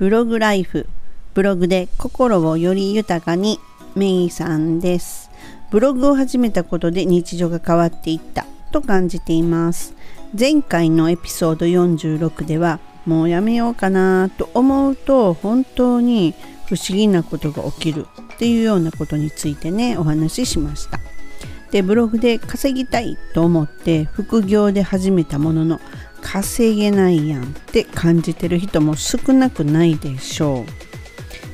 ブログライフブログで心をより豊かにメイさんです。ブログを始めたことで日常が変わっていったと感じています。前回のエピソード46ではもうやめようかなと思うと本当に不思議なことが起きるっていうようなことについてねお話ししました。でブログで稼ぎたいと思って副業で始めたものの稼げないやんって感じてる人も少なくないでしょ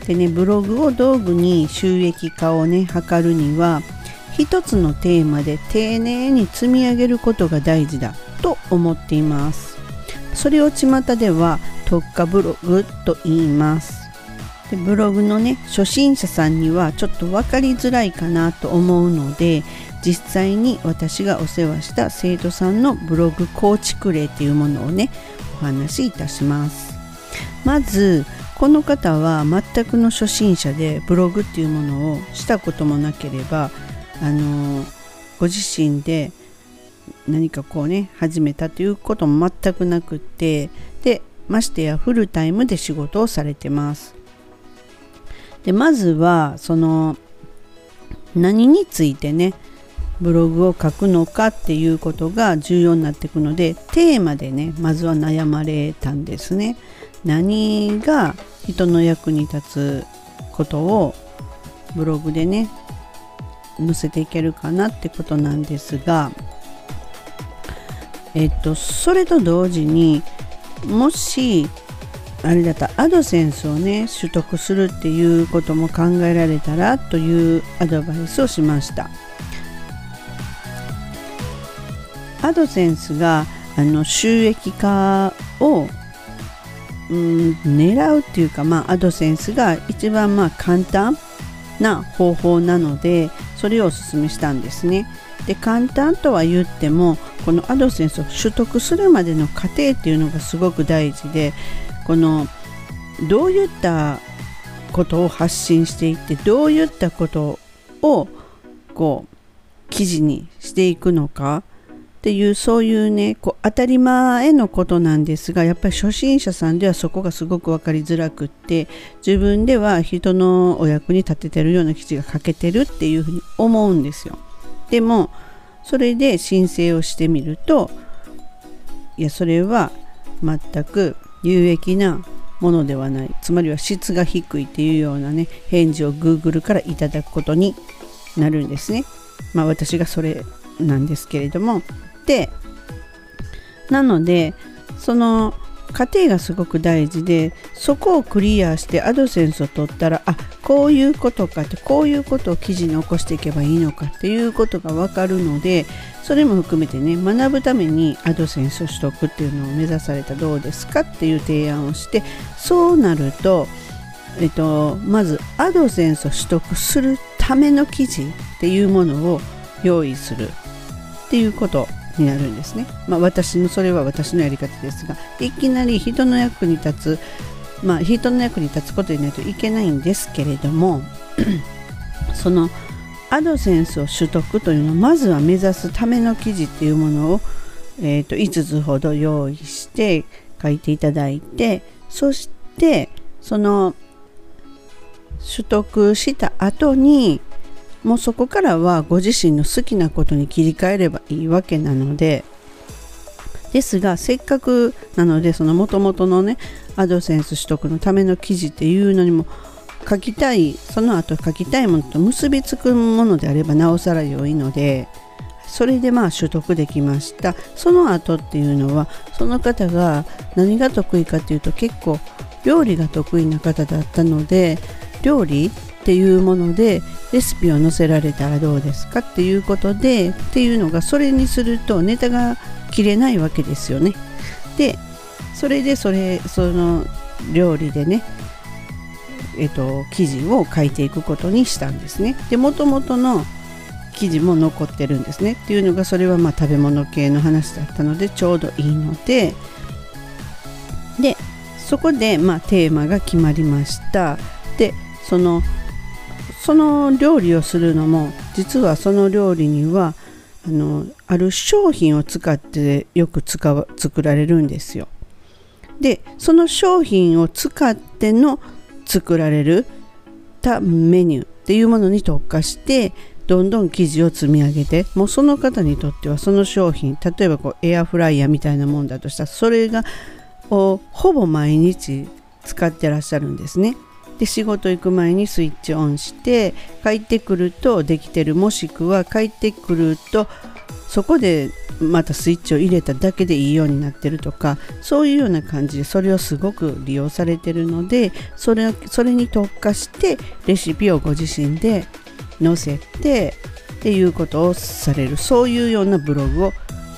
う。でねブログを道具に収益化をね図るには一つのテーマで丁寧に積み上げることが大事だと思っています。それを巷では特化ブログと言います。でブログのね初心者さんにはちょっと分かりづらいかなと思うので実際に私がお世話した生徒さんのブログ構築例っていうものをねお話しいたします。まずこの方は全くの初心者でブログっていうものをしたこともなければあのご自身で何かこうね始めたということも全くなくってでましてやフルタイムで仕事をされてます。でまずはその何についてねブログを書くのかっていうことが重要になっていくのでテーマでねまずは悩まれたんですね。何が人の役に立つことをブログでね載せていけるかなってことなんですがえっとそれと同時にもしあれだったアドセンスをね取得するっていうことも考えられたらというアドバイスをしました。アドセンスがあの収益化を、うん、狙うっていうか、まあ、アドセンスが一番まあ簡単な方法なのでそれをお勧めしたんですね。で簡単とは言ってもこのアドセンスを取得するまでの過程っていうのがすごく大事でこのどういったことを発信していってどういったことをこう記事にしていくのかっていうそういうねこう当たり前のことなんですがやっぱり初心者さんではそこがすごく分かりづらくって自分では人のお役に立ててるような記事が書けてるっていうふうに思うんですよ。でもそれで申請をしてみるといやそれは全く有益なものではないつまりは質が低いっていうようなね返事を Google からいただくことになるんですね。まあ私がそれなんですけれどもてなのでその過程がすごく大事でそこをクリアしてアドセンスを取ったらあこういうことかってこういうことを記事に起こしていけばいいのかっていうことが分かるのでそれも含めてね学ぶためにアドセンスを取得っていうのを目指されたらどうですかっていう提案をしてそうなると、えっと、まずアドセンスを取得するための記事っていうものを用意するっていうこと。になるんですね。まあ、私のそれは私のやり方ですがいきなり人の役に立つまあ人の役に立つことにないといけないんですけれども そのアドセンスを取得というのはまずは目指すための記事っていうものを、えーと、5つほど用意して書いていただいてそしてその取得した後にもうそこからはご自身の好きなことに切り替えればいいわけなので。ですがせっかくなのでそのもともとのねアドセンス取得のための記事っていうのにも書きたいその後書きたいものと結びつくものであればなおさら良いのでそれでまあ取得できました。その後っていうのはその方が何が得意かっていうと結構料理が得意な方だったので料理っていうものでレシピを載せられたらどうですかっていうことでっていうのがそれにするとネタが切れないわけですよね。でそれでそれその料理でねえっと記事を書いていくことにしたんですね。でもともとの記事も残ってるんですねっていうのがそれはまあ食べ物系の話だったのでちょうどいいのででそこでまあテーマが決まりましたでそのその料理をするのも実はその料理にはあのある商品を使ってよく使う作られるんですよ。でその商品を使っての作られるたメニューっていうものに特化してどんどん生地を積み上げてもうその方にとってはその商品例えばこうエアフライヤーみたいなもんだとしたらそれがをほぼ毎日使ってらっしゃるんですね。で仕事行く前にスイッチオンして帰ってくるとできてるもしくは帰ってくるとそこでまたスイッチを入れただけでいいようになってるとかそういうような感じでそれをすごく利用されてるのでそれそれに特化してレシピをご自身で載せてっていうことをされるそういうようなブログを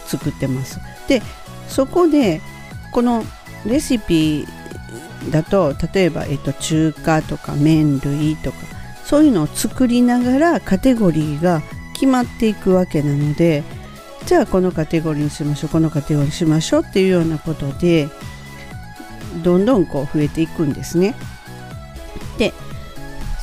作ってます。でそこでこのレシピだと例えば、えっと、中華とか麺類とかそういうのを作りながらカテゴリーが決まっていくわけなのでじゃあこのカテゴリーにしましょうこのカテゴリーにしましょうっていうようなことでどんどんこう増えていくんですね。で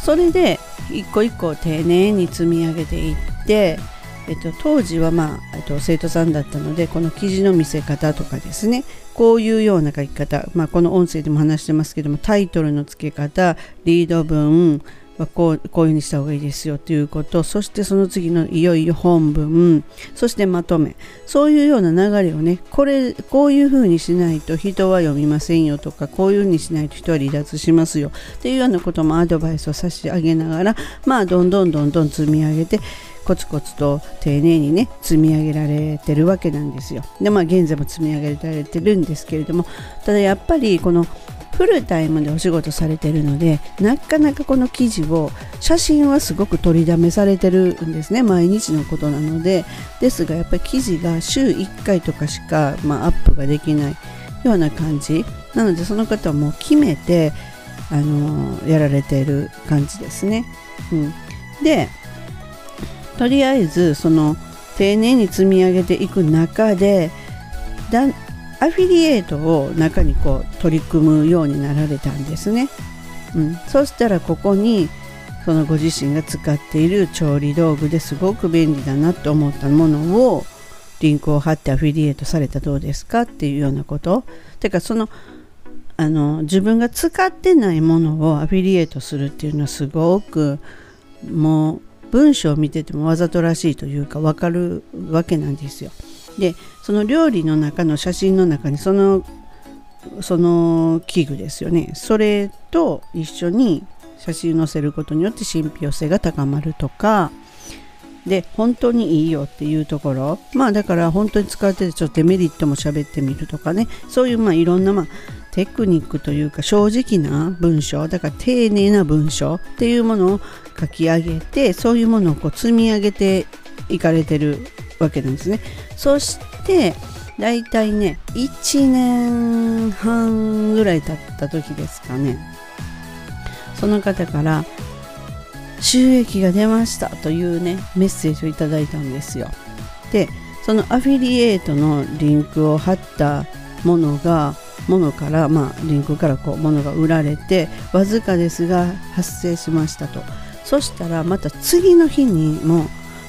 それで一個一個丁寧に積み上げていってえっと、当時は、まあ、えっと、生徒さんだったのでこの記事の見せ方とかですねこういうような書き方、まあ、この音声でも話してますけどもタイトルの付け方リード文はこうこういうふうにした方がいいですよということ。そしてその次のいよいよ本文。そしてまとめ。そういうような流れをねこれこういうふうにしないと人は読みませんよとかこういうふうにしないと人は離脱しますよ。っていうようなこともアドバイスを差し上げながらまあどんどんどんどん積み上げてコツコツと丁寧にね積み上げられてるわけなんですよ。でまあ現在も積み上げられてるんですけれどもただやっぱりこのフルタイムでお仕事されてるのでなかなかこの記事を写真はすごく取りだめされてるんですね毎日のことなので。ですがやっぱり記事が週1回とかしか、まあ、アップができないような感じ。なのでその方はもう決めてあのやられている感じですね。うん、でとりあえずその丁寧に積み上げていく中でだアフィリエイトを中にこう取り組むようになられたんですね。うん、そしたらここにそのご自身が使っている調理道具ですごく便利だなと思ったものをリンクを貼ってアフィリエイトされたらどうですかっていうようなことてかそのあの自分が使ってないものをアフィリエイトするっていうのはすごくもう文章を見ててもわざとらしいというか分かるわけなんですよ。でその料理の中の写真の中にそのその器具ですよね。それと一緒に写真を載せることによって信憑性が高まるとか。で本当にいいよっていうところ。まあだから本当に使っててちょっとデメリットも喋ってみるとかね。そういうまあいろんなまあテクニックというか正直な文章。だから丁寧な文章っていうものを書き上げてそういうものをこう積み上げていかれてるわけなんですね。そしてだいたいね1年半ぐらい経った時ですかね。その方から収益が出ましたというねメッセージをいただいたんですよ。でそのアフィリエイトのリンクを貼ったものがものからまあリンクからこうものが売られてわずかですが発生しましたと。そしたらまた次の日にも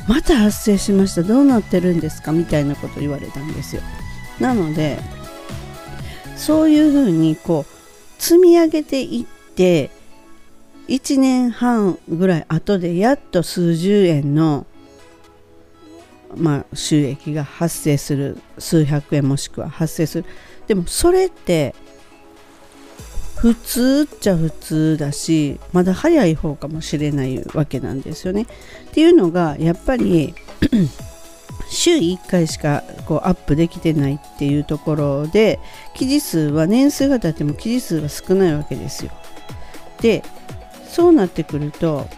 また発生しました。どうなってるんですか？みたいなこと言われたんですよ。なのでそういうふうにこう積み上げていって1年半ぐらい後でやっと数十円の、まあ、収益が発生する。数百円もしくは発生する。でもそれって普通っちゃ普通だしまだ早い方かもしれないわけなんですよね。っていうのがやっぱり 週1回しかこうアップできてないっていうところで記事数は年数が経っても記事数は少ないわけですよ。でそうなってくると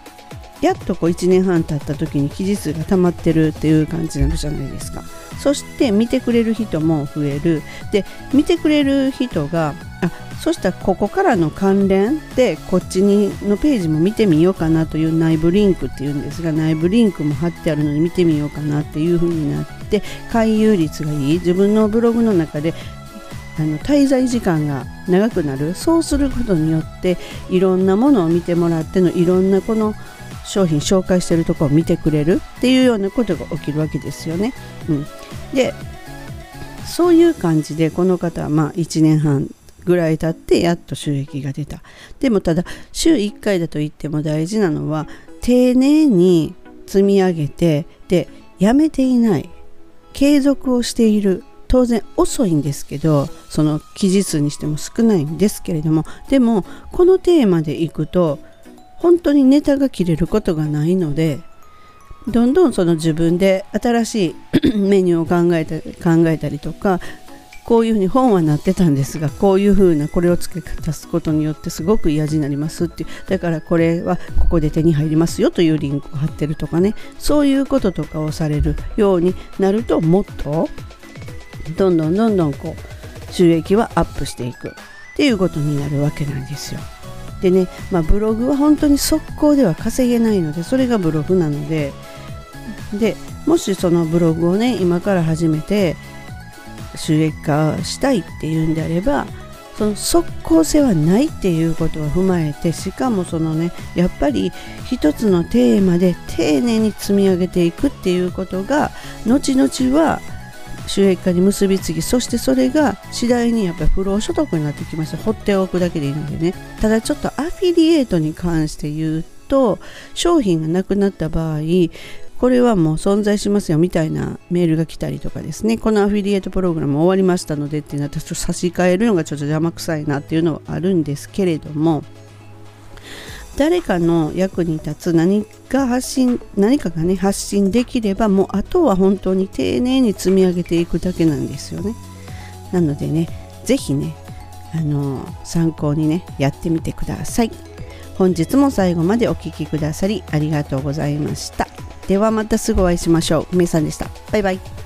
やっとこう1年半経った時に記事数が溜まってるっていう感じになるじゃないですか。そして見てくれる人も増えるで見てくれる人があそしたらここからの関連でこっちにのページも見てみようかなという内部リンクっていうんですが内部リンクも貼ってあるので見てみようかなっていう風になって回遊率がいい。自分のブログの中であの滞在時間が長くなる。そうすることによっていろんなものを見てもらってのいろんなこの商品紹介してるところを見てくれるっていうようなことが起きるわけですよね。うん、でそういう感じでこの方はまあ1年半ぐらい経ってやっと収益が出た。でもただ週1回だと言っても大事なのは丁寧に積み上げてでやめていない。継続をしている。当然遅いんですけどその期日にしても少ないんですけれどもでもこのテーマでいくと本当にネタが切れることがないのでどんどんその自分で新しい メニューを考えた考えたりとかこういうふうに本はなってたんですがこういうふうなこれを付け足すことによってすごく嫌になりますっていう。だからこれはここで手に入りますよというリンクを貼ってるとかね。そういうこととかをされるようになるともっとどんどんどんどんこう収益はアップしていくっていうことになるわけなんですよ。でね、まあ、ブログは本当に速攻では稼げないのでそれがブログなので。でもしそのブログをね今から始めて収益化したいっていうんであればその即効性はないっていうことを踏まえてしかもそのねやっぱり一つのテーマで丁寧に積み上げていくっていうことが後々は収益化に結びつきそしてそれが次第にやっぱり不労所得になってきます。放っておくだけでいいのでね。ただちょっとアフィリエイトに関して言うと商品がなくなった場合これはもう存在しますよみたいなメールが来たりとかですね。このアフィリエイトプログラム終わりましたのでってなったら差し替えるのがちょっと邪魔くさいなっていうのはあるんですけれども。誰かの役に立つ何か発信何かがね発信できればもうあとは本当に丁寧に積み上げていくだけなんですよね。なのでね是非ねあの参考にねやってみてください。本日も最後までお聴きくださりありがとうございました。ではまたすぐお会いしましょう。梅さんでした。バイバイ。